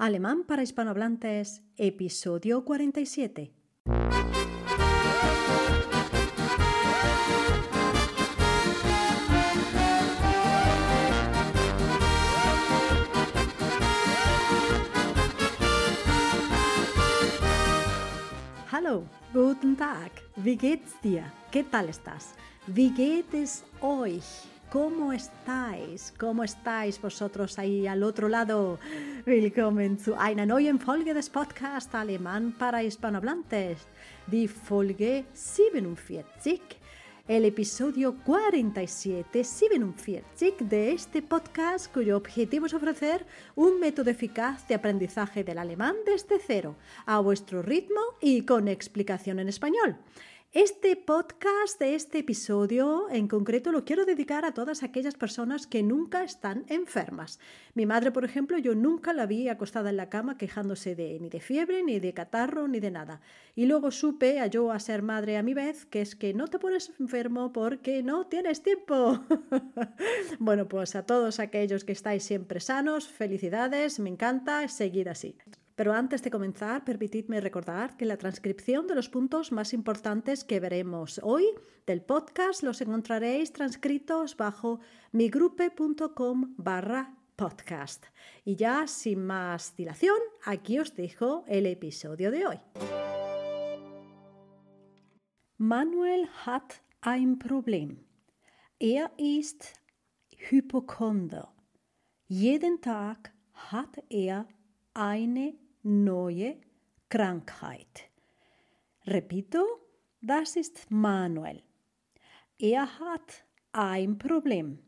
Alemán para hispanohablantes, episodio 47. Hallo, guten Tag, wie geht's dir? ¿Qué tal estás? Wie geht es euch? ¿Cómo estáis? ¿Cómo estáis vosotros ahí al otro lado? Willkommen zu einer neuen Folge des Podcasts Alemán para Hispanohablantes, die Folge 47, el episodio 47, 47 de este podcast cuyo objetivo es ofrecer un método eficaz de aprendizaje del alemán desde cero, a vuestro ritmo y con explicación en español. Este podcast este episodio en concreto lo quiero dedicar a todas aquellas personas que nunca están enfermas. Mi madre, por ejemplo, yo nunca la vi acostada en la cama quejándose de ni de fiebre, ni de catarro, ni de nada. Y luego supe a yo a ser madre a mi vez que es que no te pones enfermo porque no tienes tiempo. bueno, pues a todos aquellos que estáis siempre sanos, felicidades, me encanta seguir así. Pero antes de comenzar, permitidme recordar que la transcripción de los puntos más importantes que veremos hoy del podcast los encontraréis transcritos bajo migrupe.com barra podcast. Y ya sin más dilación, aquí os dejo el episodio de hoy. Manuel hat ein Problem. Er ist Hypochonder. Jeden Tag hat er eine neue Krankheit. Repito, das ist Manuel. Er hat ein Problem.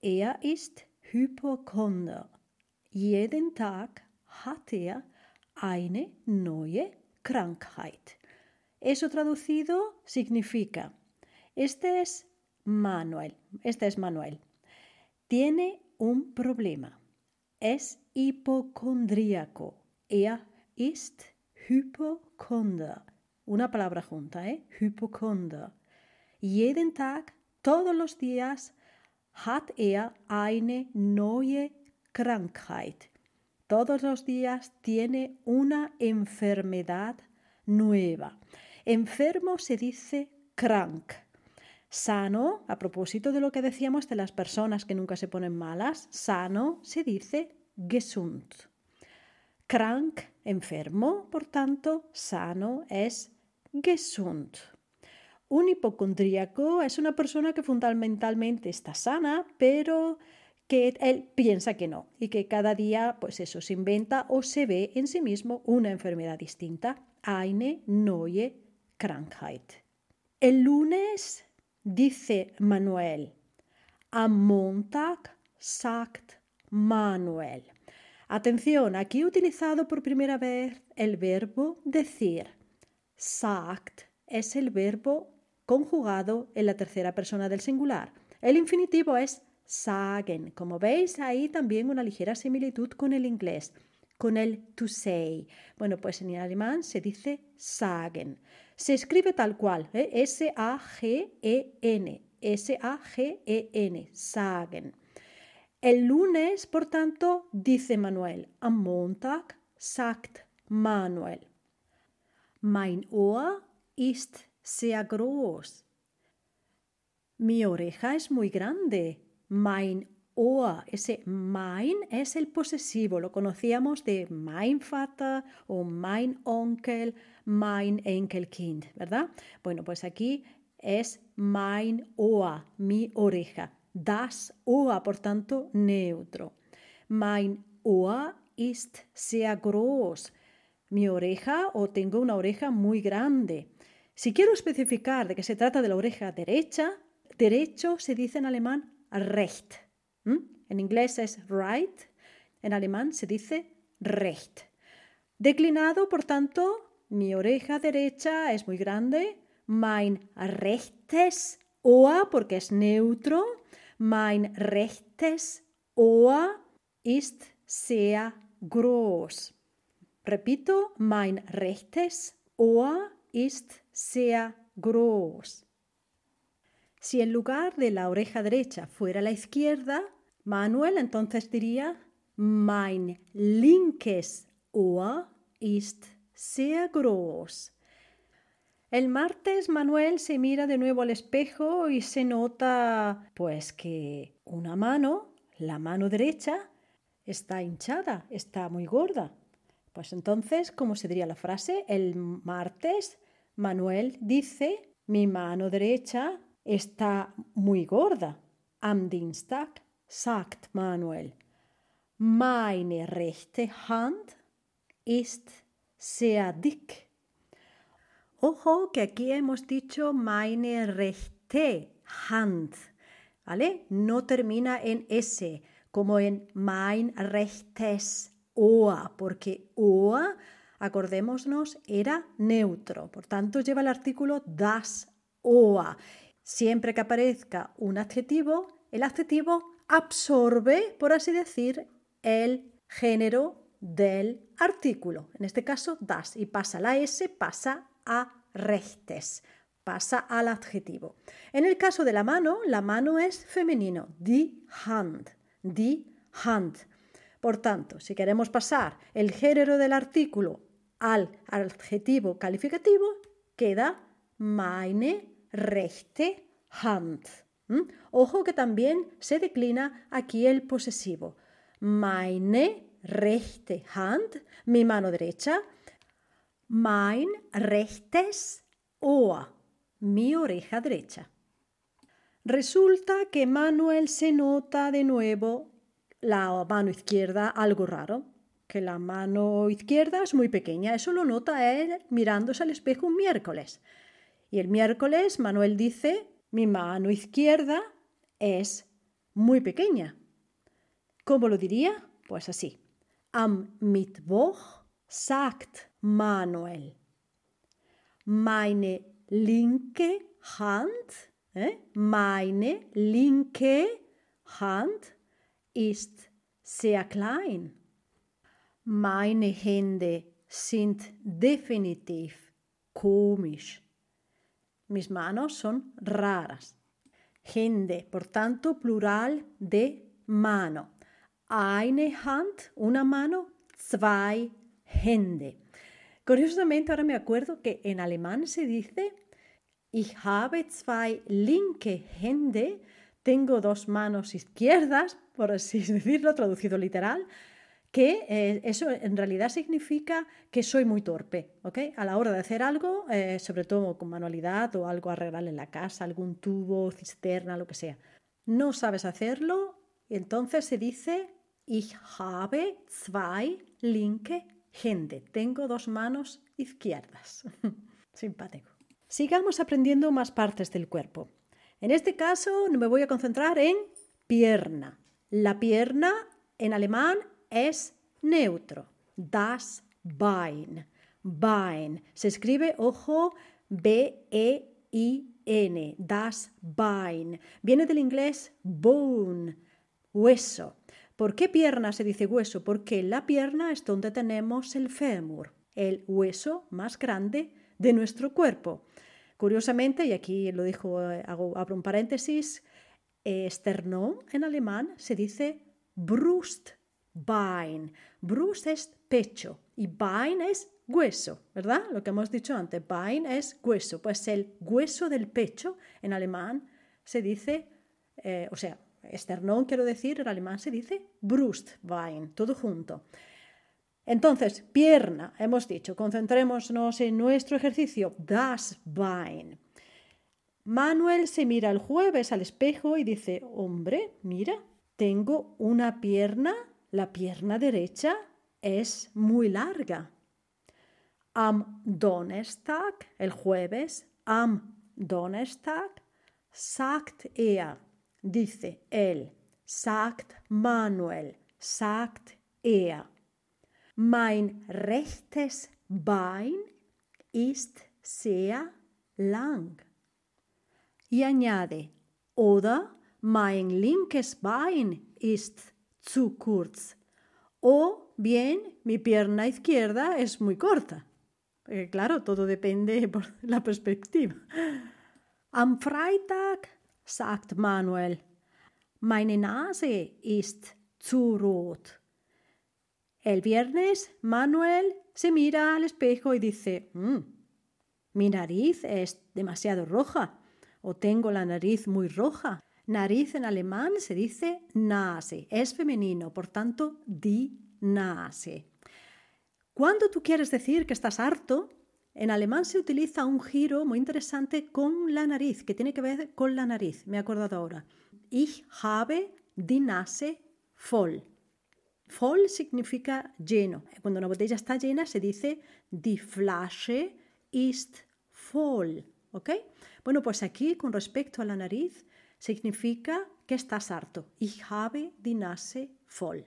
Er ist Hypochonder. Jeden Tag hat er eine neue Krankheit. Eso traducido significa, este es Manuel, este es Manuel. Tiene un problema. Es hipocondríaco Er ist Hypochonder. Una palabra junta, ¿eh? Hypochonder. Jeden Tag, todos los días, hat er eine neue Krankheit. Todos los días tiene una enfermedad nueva. Enfermo se dice krank. Sano, a propósito de lo que decíamos de las personas que nunca se ponen malas, sano se dice gesund. Krank, enfermo, por tanto, sano es gesund. Un hipocondríaco es una persona que fundamentalmente está sana, pero que él piensa que no y que cada día, pues eso, se inventa o se ve en sí mismo una enfermedad distinta. Eine neue Krankheit. El lunes dice Manuel. Am Montag sagt Manuel. Atención, aquí he utilizado por primera vez el verbo decir. Sagt es el verbo conjugado en la tercera persona del singular. El infinitivo es sagen. Como veis, ahí también una ligera similitud con el inglés, con el to say. Bueno, pues en alemán se dice sagen. Se escribe tal cual. S-A-G-E-N. S-A-G-E-N. Sagen. El lunes, por tanto, dice Manuel. Am Montag sagt Manuel. Mein Ohr ist sehr groß. Mi oreja es muy grande. Mein Ohr. Ese mein es el posesivo. Lo conocíamos de mein Vater o mein Onkel, mein Enkelkind, ¿verdad? Bueno, pues aquí es mein Ohr, mi oreja. Das Ohr, por tanto, neutro. Mein Ohr ist sehr groß. Mi oreja o tengo una oreja muy grande. Si quiero especificar de que se trata de la oreja derecha, derecho se dice en alemán recht. En inglés es right, en alemán se dice recht. Declinado, por tanto, mi oreja derecha es muy grande. Mein rechtes Ohr, porque es neutro. Mein rechtes Ohr ist sehr groß. Repito, mein rechtes Ohr ist sehr groß. Si en lugar de la oreja derecha fuera la izquierda, Manuel entonces diría Mein linkes Ohr ist sehr groß. El martes Manuel se mira de nuevo al espejo y se nota pues que una mano, la mano derecha, está hinchada, está muy gorda. Pues entonces, ¿cómo se diría la frase? El martes Manuel dice, mi mano derecha está muy gorda. Am Dienstag sagt Manuel, meine rechte Hand ist sehr dick. Ojo que aquí hemos dicho meine rechte Hand, ¿vale? No termina en S, como en mein rechtes Ohr, porque Ohr, acordémonos, era neutro. Por tanto, lleva el artículo das Ohr. Siempre que aparezca un adjetivo, el adjetivo absorbe, por así decir, el género del artículo. En este caso, das. Y pasa la S, pasa a rechtes, pasa al adjetivo. En el caso de la mano, la mano es femenino, die Hand, die Hand. Por tanto, si queremos pasar el género del artículo al adjetivo calificativo, queda meine rechte Hand. Ojo que también se declina aquí el posesivo. Meine rechte Hand, mi mano derecha, Mein rechtes Ohr, mi oreja derecha. Resulta que Manuel se nota de nuevo la mano izquierda algo raro, que la mano izquierda es muy pequeña. Eso lo nota él mirándose al espejo un miércoles. Y el miércoles Manuel dice, mi mano izquierda es muy pequeña. ¿Cómo lo diría? Pues así. Am Mittwoch sagt Manuel. Meine linke Hand, eh? meine linke Hand ist sehr klein. Meine Hände sind definitiv komisch. Mis manos son raras. Hände, por tanto, plural de mano. Eine Hand, una mano, zwei Hände. Curiosamente, ahora me acuerdo que en alemán se dice Ich habe zwei linke Hände. Tengo dos manos izquierdas, por así decirlo, traducido literal, que eh, eso en realidad significa que soy muy torpe, ¿ok? A la hora de hacer algo, eh, sobre todo con manualidad o algo arreglar en la casa, algún tubo, cisterna, lo que sea. No sabes hacerlo, entonces se dice Ich habe zwei linke Gente, tengo dos manos izquierdas. Simpático. Sigamos aprendiendo más partes del cuerpo. En este caso me voy a concentrar en pierna. La pierna en alemán es neutro. Das Bein. Bein. Se escribe, ojo, B-E-I-N. Das Bein. Viene del inglés bone, hueso. ¿Por qué pierna se dice hueso? Porque la pierna es donde tenemos el fémur, el hueso más grande de nuestro cuerpo. Curiosamente, y aquí lo dijo, hago, abro un paréntesis, esternón en alemán se dice Brustbein. Brust es pecho y Bein es hueso, ¿verdad? Lo que hemos dicho antes, Bein es hueso. Pues el hueso del pecho en alemán se dice, eh, o sea, esternón, quiero decir, en alemán se dice Brustbein, todo junto. Entonces, pierna, hemos dicho, concentrémonos en nuestro ejercicio, das Bein. Manuel se mira el jueves al espejo y dice, hombre, mira, tengo una pierna, la pierna derecha es muy larga. Am Donnerstag, el jueves, am Donnerstag, sagt er, dice él, sagt Manuel, sagt er. Mein rechtes Bein ist sehr lang. Y añade, oder mein linkes Bein ist zu kurz. O bien, mi pierna izquierda es muy corta. Eh, claro, todo depende por la perspectiva. Am Freitag sagt Manuel. Meine Nase ist zu rot. El viernes, Manuel se mira al espejo y dice, "Mm, mi nariz es demasiado roja o tengo la nariz muy roja. Nariz en alemán se dice Nase, es femenino, por tanto, di Nase. Cuando tú quieres decir que estás harto, en alemán se utiliza un giro muy interesante con la nariz, que tiene que ver con la nariz, me he acordado ahora. Ich habe die Nase voll. Voll significa lleno. Cuando una botella está llena se dice die Flasche ist voll. ¿Ok? Bueno, pues aquí con respecto a la nariz significa que estás harto. Ich habe die Nase voll.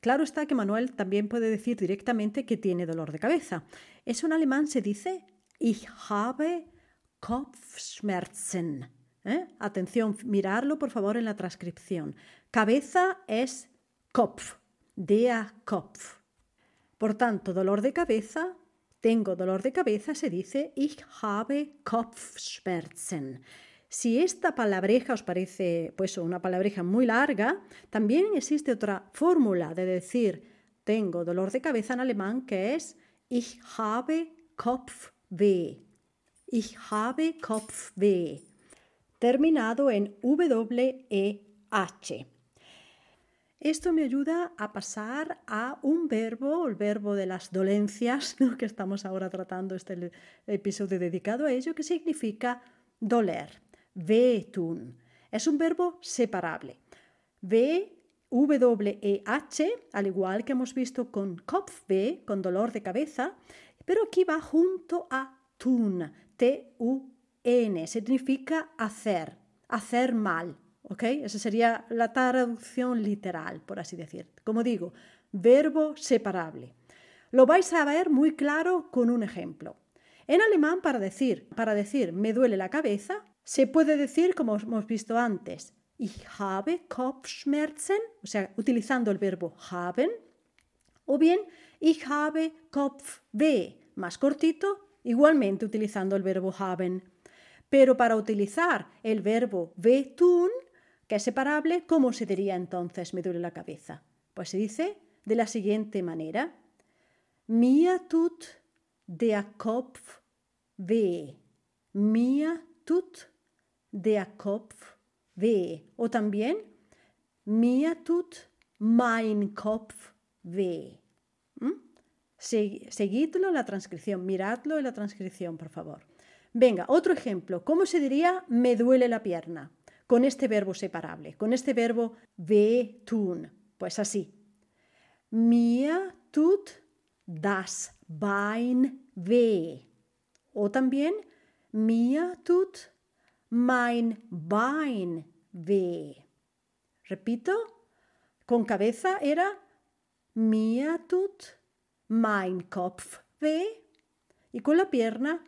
Claro está que Manuel también puede decir directamente que tiene dolor de cabeza. Eso en alemán se dice Ich habe Kopfschmerzen. ¿Eh? Atención, mirarlo por favor en la transcripción. Cabeza es Kopf, der Kopf. Por tanto, dolor de cabeza, tengo dolor de cabeza, se dice Ich habe Kopfschmerzen. Si esta palabreja os parece pues una palabreja muy larga, también existe otra fórmula de decir tengo dolor de cabeza en alemán que es Ich habe Kopfweh. Ich habe Kopfweh. Terminado en W-E-H. Esto me ayuda a pasar a un verbo, el verbo de las dolencias, que estamos ahora tratando este episodio dedicado a ello, que significa doler. Wehtun. Es un verbo separable. V, W-E-H, al igual que hemos visto con Kopfweh, con dolor de cabeza, pero aquí va junto a tun, T-U-N, significa hacer, hacer mal, ¿ok? Esa sería la traducción literal, por así decir. Como digo, verbo separable. Lo vais a ver muy claro con un ejemplo. En alemán, para decir, para decir me duele la cabeza, se puede decir, como hemos visto antes, ich habe Kopfschmerzen, o sea, utilizando el verbo haben, o bien ich habe Kopfweh, más cortito, igualmente utilizando el verbo haben. Pero para utilizar el verbo wehtun, que es separable, ¿cómo se diría entonces me duele la cabeza? Pues se dice de la siguiente manera: Mir tut der Kopf weh. Mir tut der Kopf weh. O también, mir tut mein Kopf weh. ¿Mm? Seguidlo en la transcripción, miradlo en la transcripción, por favor. Venga, otro ejemplo. ¿Cómo se diría me duele la pierna? Con este verbo separable, con este verbo weh tun. Pues así. Mir tut das Bein weh. O también, mir tut mein Bein weh. Repito, con cabeza era mir tut mein Kopf weh y con la pierna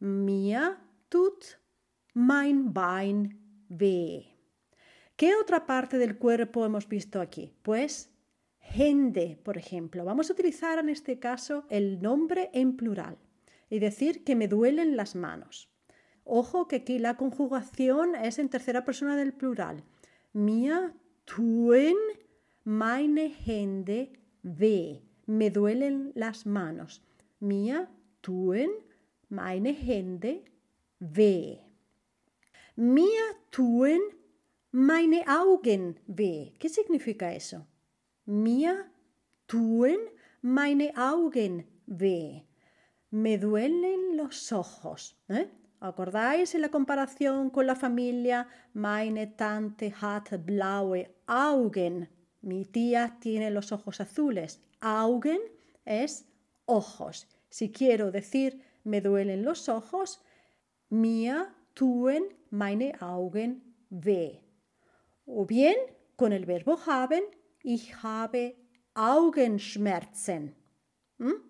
mir tut mein Bein weh. ¿Qué otra parte del cuerpo hemos visto aquí? Pues Hände, por ejemplo. Vamos a utilizar en este caso el nombre en plural y decir que me duelen las manos. Ojo que aquí la conjugación es en tercera persona del plural. Mir tun meine Hände weh. Me duelen las manos. Mir tun meine Hände weh. Mir tun meine Augen weh. ¿Qué significa eso? Mir tun meine Augen weh. Me duelen los ojos. ¿eh? ¿Acordáis en la comparación con la familia? Meine Tante hat blaue Augen. Mi tía tiene los ojos azules. Augen es ojos. Si quiero decir me duelen los ojos, mir tun meine Augen weh. O bien con el verbo haben, ich habe Augenschmerzen. ¿Mm?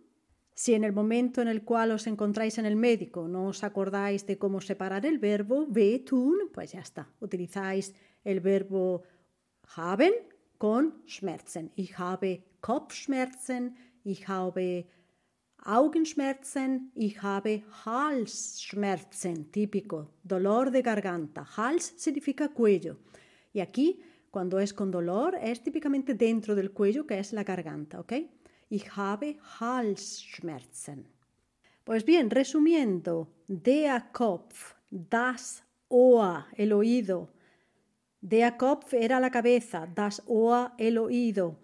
Si en el momento en el cual os encontráis en el médico no os acordáis de cómo separar el verbo tun, pues ya está. Utilizáis el verbo haben con Schmerzen. Ich habe Kopfschmerzen, ich habe Augenschmerzen, ich habe Halsschmerzen, típico, dolor de garganta. Hals significa cuello. Y aquí, cuando es con dolor, es típicamente dentro del cuello, que es la garganta, ¿ok? Ich habe Halsschmerzen. Pues bien, resumiendo, der Kopf, das Ohr, el oído. Der Kopf era la cabeza, das Ohr, el oído.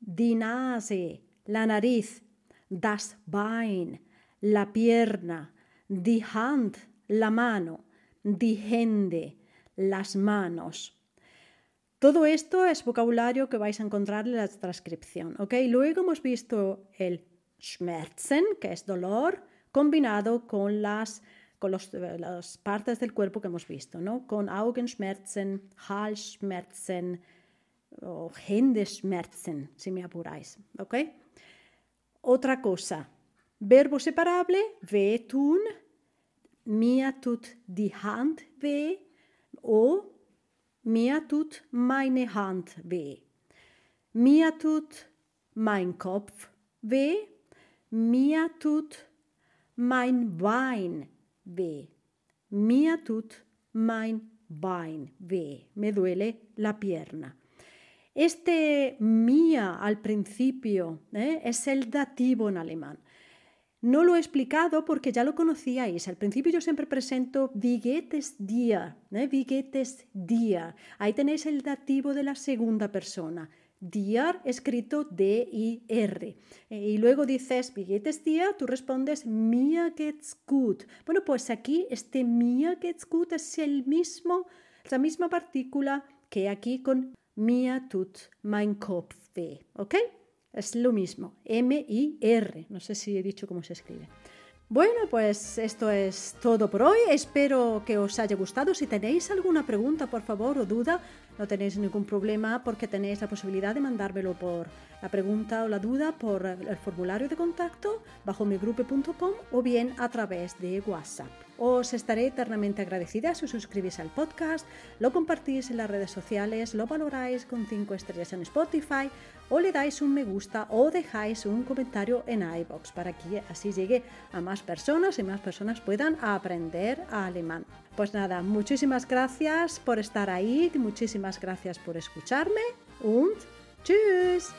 Die Nase, la nariz. Das Bein, la pierna. Die Hand, la mano. Die Hände, las manos. Todo esto es vocabulario que vais a encontrar en la transcripción, ¿ok? Luego hemos visto el Schmerzen, que es dolor, combinado con las, con las partes del cuerpo que hemos visto, ¿no? Con Augenschmerzen, Halsschmerzen o Händeschmerzen, si me apuráis, ¿ok? Otra cosa, verbo separable, wehtun, mir tut die Hand weh o mir tut meine Hand weh. Mir tut mein Kopf weh. Mir tut mein Bein weh. Mir tut mein Bein weh. Me duele la pierna. Este mía al principio ¿eh? es el dativo en alemán. No lo he explicado porque ya lo conocíais. Al principio yo siempre presento wie geht es dir, ¿eh? Ahí tenéis el dativo de la segunda persona. Dir escrito D-I-R. Eh, y luego dices, wie geht? Tú respondes, mir geht's gut. Bueno, pues aquí este mir geht's gut es el mismo, la misma partícula que aquí con mir tut mein Kopf weh. ¿Ok? Es lo mismo, M-I-R. No sé si he dicho cómo se escribe. Bueno, pues esto es todo por hoy. Espero que os haya gustado. Si tenéis alguna pregunta, por favor, o duda, no tenéis ningún problema porque tenéis la posibilidad de mandármelo por la pregunta o la duda por el formulario de contacto bajo migrupe.com o bien a través de WhatsApp. Os estaré eternamente agradecida si os suscribís al podcast, lo compartís en las redes sociales, lo valoráis con 5 estrellas en Spotify o le dais un me gusta o dejáis un comentario en iBox para que así llegue a más personas y más personas puedan aprender alemán. Pues nada, muchísimas gracias por estar ahí, muchísimas gracias por escucharme und tschüss.